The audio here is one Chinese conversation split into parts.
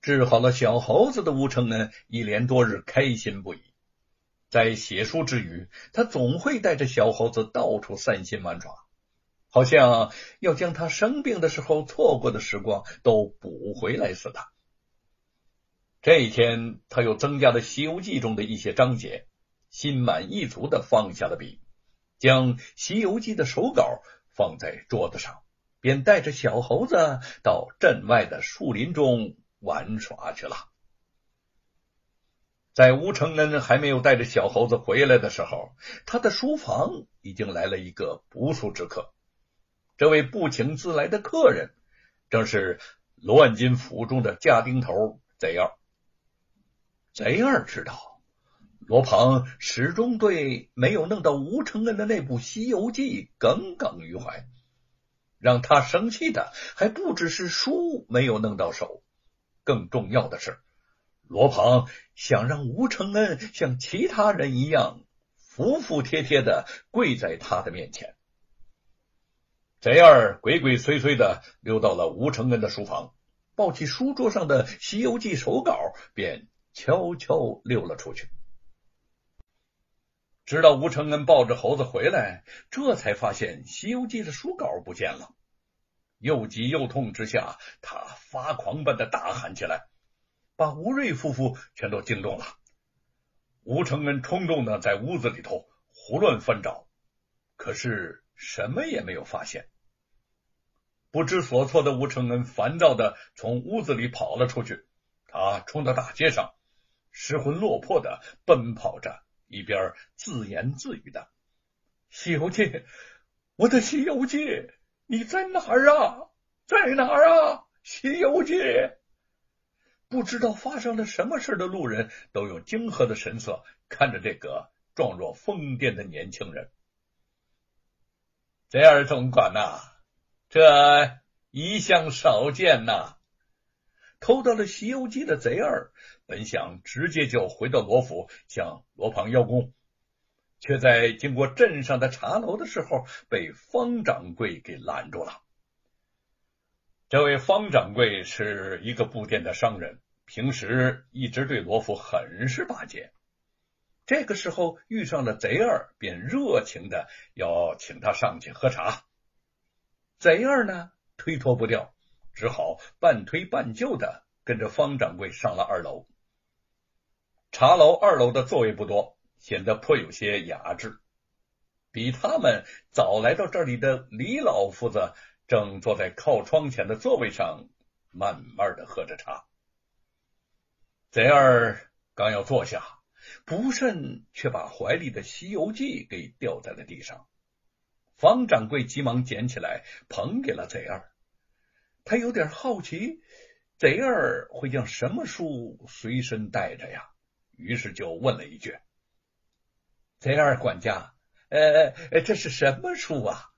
治好了小猴子的吴承恩一连多日开心不已。在写书之余，他总会带着小猴子到处散心玩耍，好像要将他生病的时候错过的时光都补回来似的。这一天，他又增加了《西游记》中的一些章节，心满意足的放下了笔，将《西游记》的手稿放在桌子上，便带着小猴子到镇外的树林中玩耍去了。在吴承恩还没有带着小猴子回来的时候，他的书房已经来了一个不速之客。这位不请自来的客人，正是罗万金府中的家丁头贼二。贼二知道罗鹏始终对没有弄到吴承恩的那部《西游记》耿耿于怀，让他生气的还不只是书没有弄到手，更重要的是。罗鹏想让吴承恩像其他人一样服服帖帖的跪在他的面前。贼二鬼鬼祟祟的溜到了吴承恩的书房，抱起书桌上的《西游记》手稿，便悄悄溜了出去。直到吴承恩抱着猴子回来，这才发现《西游记》的书稿不见了。又急又痛之下，他发狂般的大喊起来。把吴瑞夫妇全都惊动了。吴承恩冲动的在屋子里头胡乱翻找，可是什么也没有发现。不知所措的吴承恩烦躁的从屋子里跑了出去，他冲到大街上，失魂落魄的奔跑着，一边自言自语的：“西游记，我的西游记，你在哪儿啊？在哪儿啊？西游记！”不知道发生了什么事的路人都用惊愕的神色看着这个状若疯癫的年轻人。贼二总管呐，这一向少见呐！偷到了《西游记》的贼二本想直接就回到罗府向罗胖邀功，却在经过镇上的茶楼的时候被方掌柜给拦住了。这位方掌柜是一个布店的商人，平时一直对罗福很是巴结。这个时候遇上了贼二，便热情的要请他上去喝茶。贼二呢，推脱不掉，只好半推半就的跟着方掌柜上了二楼。茶楼二楼的座位不多，显得颇有些雅致。比他们早来到这里的李老夫子。正坐在靠窗前的座位上，慢慢的喝着茶。贼儿刚要坐下，不慎却把怀里的《西游记》给掉在了地上。方掌柜急忙捡起来，捧给了贼儿。他有点好奇，贼儿会将什么书随身带着呀？于是就问了一句：“贼二管家，呃，这是什么书啊？”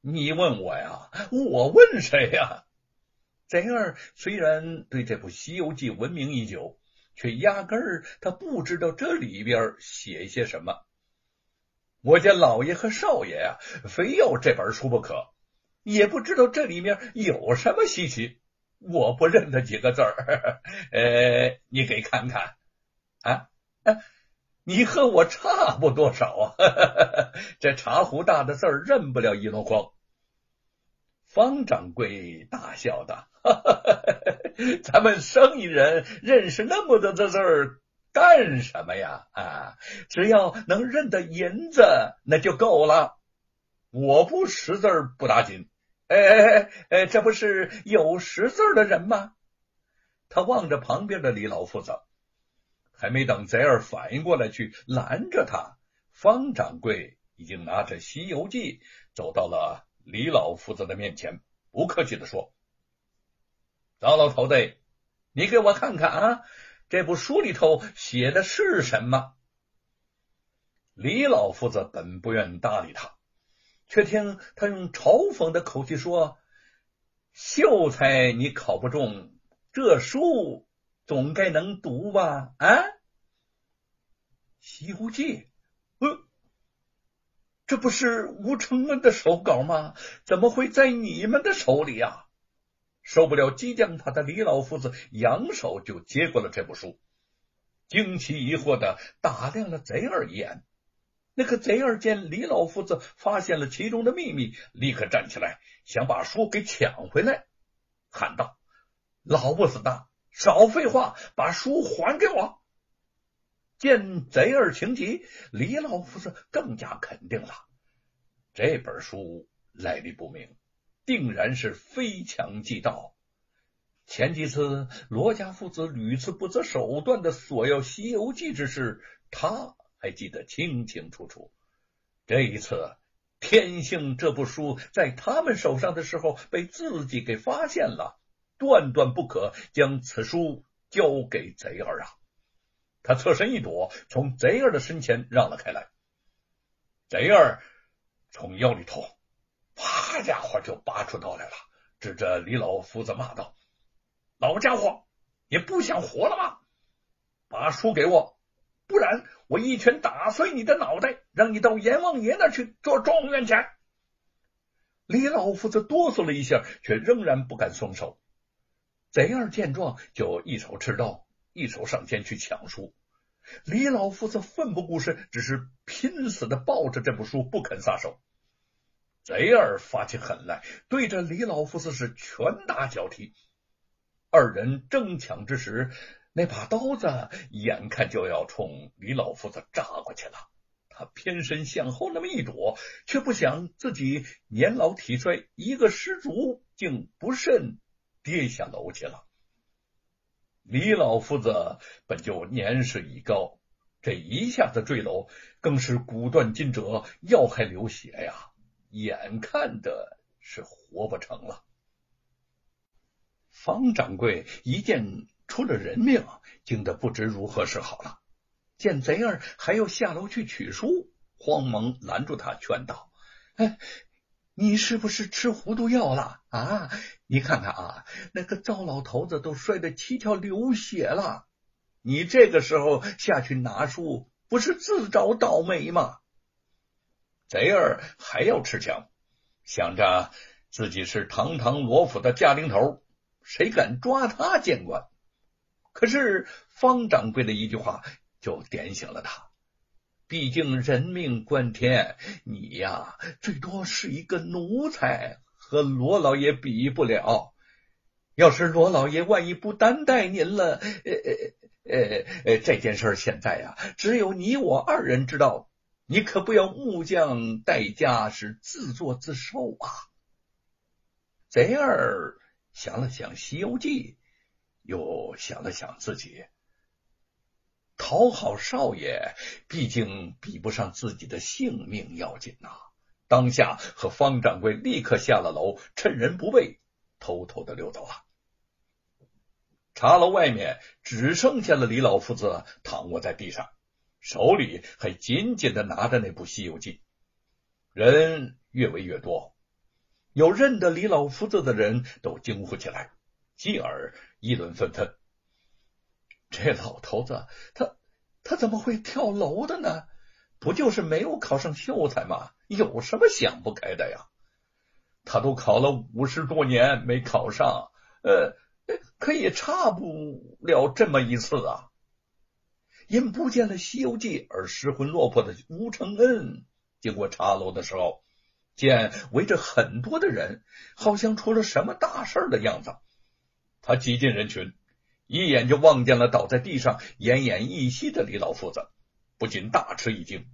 你问我呀？我问谁呀？贼二虽然对这部《西游记》闻名已久，却压根儿他不知道这里边写些什么。我家老爷和少爷呀，非要这本书不可，也不知道这里面有什么稀奇。我不认得几个字儿，呃，你给看看啊？你和我差不多少啊？这茶壶大的字儿认不了一箩筐。方掌柜大笑道：“ 咱们生意人认识那么多的字儿干什么呀？啊，只要能认得银子那就够了。我不识字儿不打紧。哎哎哎，这不是有识字的人吗？”他望着旁边的李老夫子。还没等贼儿反应过来去拦着他，方掌柜已经拿着《西游记》走到了李老夫子的面前，不客气的说：“糟老头子，你给我看看啊，这部书里头写的是什么？”李老夫子本不愿搭理他，却听他用嘲讽的口气说：“秀才，你考不中这书。”总该能读吧？啊，《西游记》？呃，这不是吴承恩的手稿吗？怎么会在你们的手里呀？受不了激将法的李老夫子，扬手就接过了这部书，惊奇疑惑的打量了贼儿一眼。那个贼儿见李老夫子发现了其中的秘密，立刻站起来，想把书给抢回来，喊道：“老不死的，少废话，把书还给我！”见贼儿情急，李老夫子更加肯定了这本书来历不明。定然是非强即盗。前几次罗家父子屡次不择手段的索要《西游记》之事，他还记得清清楚楚。这一次，天性这部书在他们手上的时候被自己给发现了，断断不可将此书交给贼儿啊！他侧身一躲，从贼儿的身前让了开来。贼儿从腰里头。啪家伙就拔出刀来了，指着李老夫子骂道：“老家伙，你不想活了吗？把书给我，不然我一拳打碎你的脑袋，让你到阎王爷那去做状元去！”李老夫子哆嗦了一下，却仍然不敢松手。贼儿见状，就一手持刀，一手上前去抢书。李老夫子奋不顾身，只是拼死的抱着这部书，不肯撒手。贼儿发起狠来，对着李老夫子是拳打脚踢。二人争抢之时，那把刀子眼看就要冲李老夫子扎过去了。他偏身向后那么一躲，却不想自己年老体衰，一个失足，竟不慎跌下楼去了。李老夫子本就年事已高，这一下子坠楼，更是骨断筋折，要害流血呀！眼看的是活不成了，方掌柜一见出了人命，惊得不知如何是好了。见贼儿还要下楼去取书，慌忙拦住他，劝道：“哎，你是不是吃糊涂药了啊？你看看啊，那个赵老头子都摔得七窍流血了，你这个时候下去拿书，不是自找倒霉吗？”贼儿还要吃强，想着自己是堂堂罗府的家丁头，谁敢抓他见官？可是方掌柜的一句话就点醒了他。毕竟人命关天，你呀最多是一个奴才，和罗老爷比不了。要是罗老爷万一不担待您了，呃呃呃呃，这件事现在呀，只有你我二人知道。你可不要木匠代价是自作自受啊！贼儿想了想《西游记》，又想了想自己，讨好少爷，毕竟比不上自己的性命要紧呐。当下和方掌柜立刻下了楼，趁人不备，偷偷的溜走了。茶楼外面只剩下了李老夫子躺卧在地上。手里还紧紧的拿着那部《西游记》，人越围越多，有认得李老夫子的人都惊呼起来，继而议论纷纷。这老头子，他他怎么会跳楼的呢？不就是没有考上秀才吗？有什么想不开的呀？他都考了五十多年没考上，呃，可也差不了这么一次啊。因不见了《西游记》而失魂落魄的吴承恩，经过茶楼的时候，见围着很多的人，好像出了什么大事的样子。他挤进人群，一眼就望见了倒在地上奄奄一息的李老夫子，不禁大吃一惊。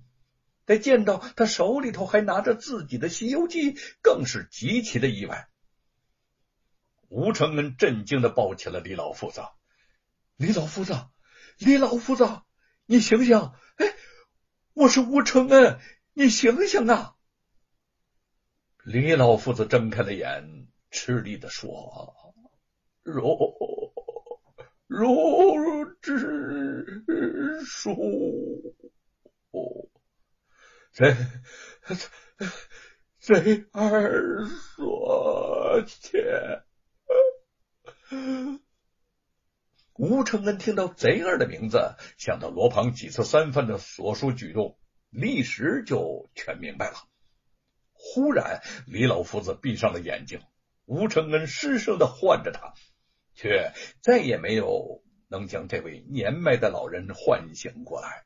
再见到他手里头还拿着自己的《西游记》，更是极其的意外。吴承恩震惊的抱起了李老夫子：“李老夫子，李老夫子！”你醒醒！哎，我是吴承恩，你醒醒啊！李老夫子睁开了眼，吃力的说：“如如之书，贼贼儿说切。”吴承恩听到贼儿的名字，想到罗庞几次三番的所述举动，立时就全明白了。忽然，李老夫子闭上了眼睛，吴承恩失声的唤着他，却再也没有能将这位年迈的老人唤醒过来。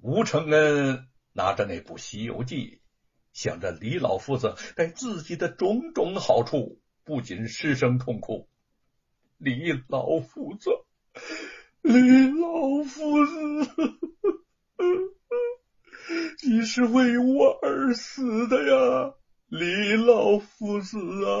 吴承恩拿着那部《西游记》，想着李老夫子对自己的种种好处，不禁失声痛哭。李老夫子，李老夫子。你是为我而死的呀，李老夫子啊！